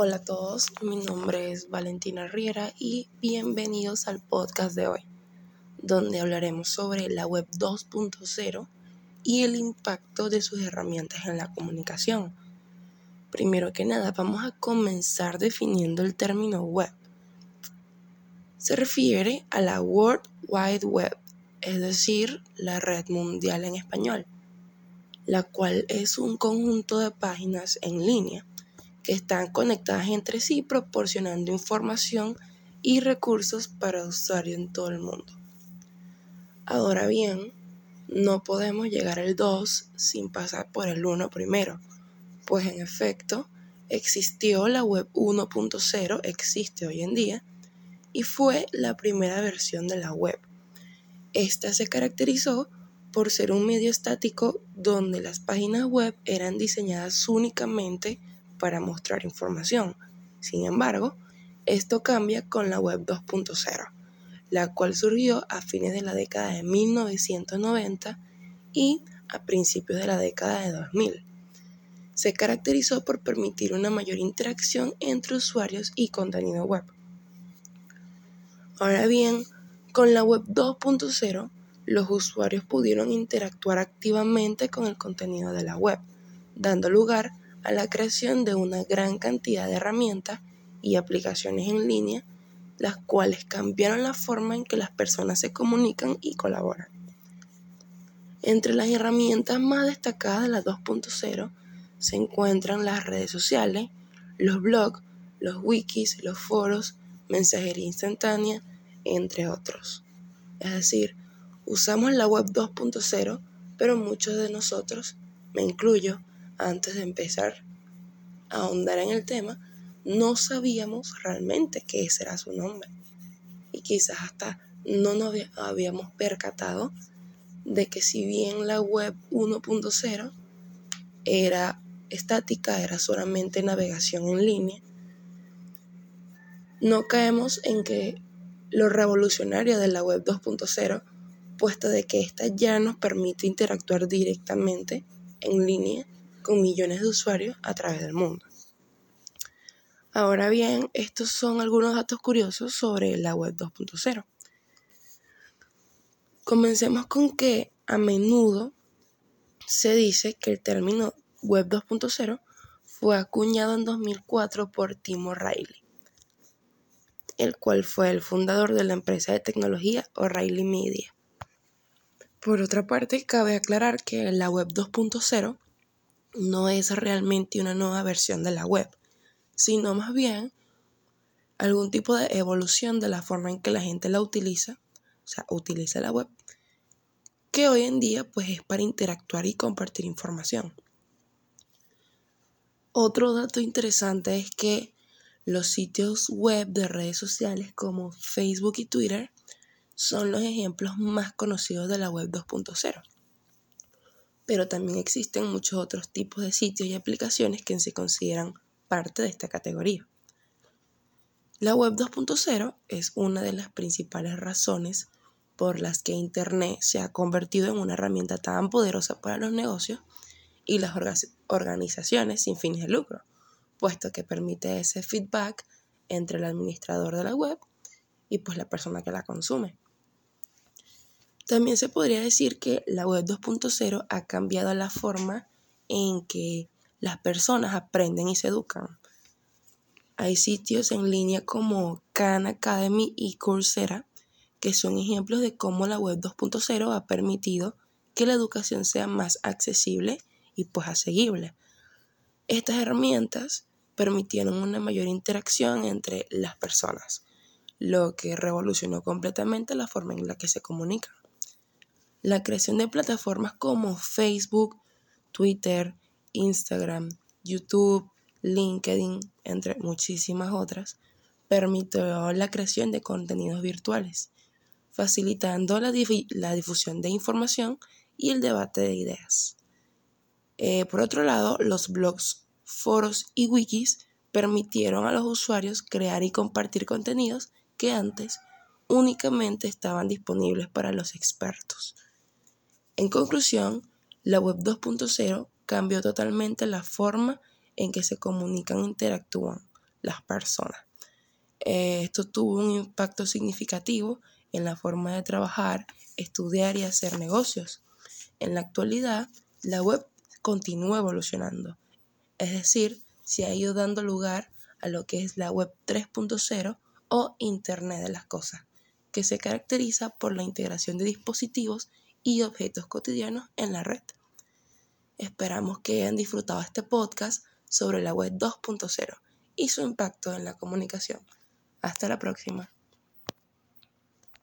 Hola a todos, mi nombre es Valentina Riera y bienvenidos al podcast de hoy, donde hablaremos sobre la web 2.0 y el impacto de sus herramientas en la comunicación. Primero que nada, vamos a comenzar definiendo el término web. Se refiere a la World Wide Web, es decir, la red mundial en español, la cual es un conjunto de páginas en línea están conectadas entre sí proporcionando información y recursos para usuarios en todo el mundo. Ahora bien, no podemos llegar al 2 sin pasar por el 1 primero, pues en efecto existió la web 1.0, existe hoy en día, y fue la primera versión de la web. Esta se caracterizó por ser un medio estático donde las páginas web eran diseñadas únicamente para mostrar información. Sin embargo, esto cambia con la web 2.0, la cual surgió a fines de la década de 1990 y a principios de la década de 2000. Se caracterizó por permitir una mayor interacción entre usuarios y contenido web. Ahora bien, con la web 2.0, los usuarios pudieron interactuar activamente con el contenido de la web, dando lugar a la creación de una gran cantidad de herramientas y aplicaciones en línea, las cuales cambiaron la forma en que las personas se comunican y colaboran. Entre las herramientas más destacadas de la 2.0 se encuentran las redes sociales, los blogs, los wikis, los foros, mensajería instantánea, entre otros. Es decir, usamos la web 2.0, pero muchos de nosotros, me incluyo, antes de empezar a ahondar en el tema, no sabíamos realmente ese era su nombre. Y quizás hasta no nos habíamos percatado de que si bien la web 1.0 era estática, era solamente navegación en línea, no caemos en que lo revolucionario de la web 2.0, puesto de que ésta ya nos permite interactuar directamente en línea con millones de usuarios a través del mundo. Ahora bien, estos son algunos datos curiosos sobre la web 2.0. Comencemos con que a menudo se dice que el término web 2.0 fue acuñado en 2004 por Tim O'Reilly, el cual fue el fundador de la empresa de tecnología O'Reilly Media. Por otra parte, cabe aclarar que la web 2.0 no es realmente una nueva versión de la web, sino más bien algún tipo de evolución de la forma en que la gente la utiliza, o sea, utiliza la web, que hoy en día pues es para interactuar y compartir información. Otro dato interesante es que los sitios web de redes sociales como Facebook y Twitter son los ejemplos más conocidos de la web 2.0 pero también existen muchos otros tipos de sitios y aplicaciones que se consideran parte de esta categoría. La web 2.0 es una de las principales razones por las que Internet se ha convertido en una herramienta tan poderosa para los negocios y las organizaciones sin fines de lucro, puesto que permite ese feedback entre el administrador de la web y pues la persona que la consume. También se podría decir que la web 2.0 ha cambiado la forma en que las personas aprenden y se educan. Hay sitios en línea como Khan Academy y Coursera que son ejemplos de cómo la web 2.0 ha permitido que la educación sea más accesible y pues asequible. Estas herramientas permitieron una mayor interacción entre las personas, lo que revolucionó completamente la forma en la que se comunican. La creación de plataformas como Facebook, Twitter, Instagram, YouTube, LinkedIn, entre muchísimas otras, permitió la creación de contenidos virtuales, facilitando la, difusión de información y el debate de ideas. Eh, por otro lado, los blogs, foros y wikis permitieron a los usuarios crear y compartir contenidos que antes únicamente estaban disponibles para los expertos. En conclusión, la web 2.0 cambió totalmente la forma en que se comunican e interactúan las personas. Eh, esto tuvo un impacto significativo en la forma de trabajar, estudiar y hacer negocios. En la actualidad, la web continúa evolucionando, es decir, se ha ido dando lugar a lo que es la web 3.0 o Internet de las Cosas, que se caracteriza por la integración de dispositivos y objetos cotidianos en la red. Esperamos que hayan disfrutado este podcast sobre la web 2.0 y su impacto en la comunicación. Hasta la próxima.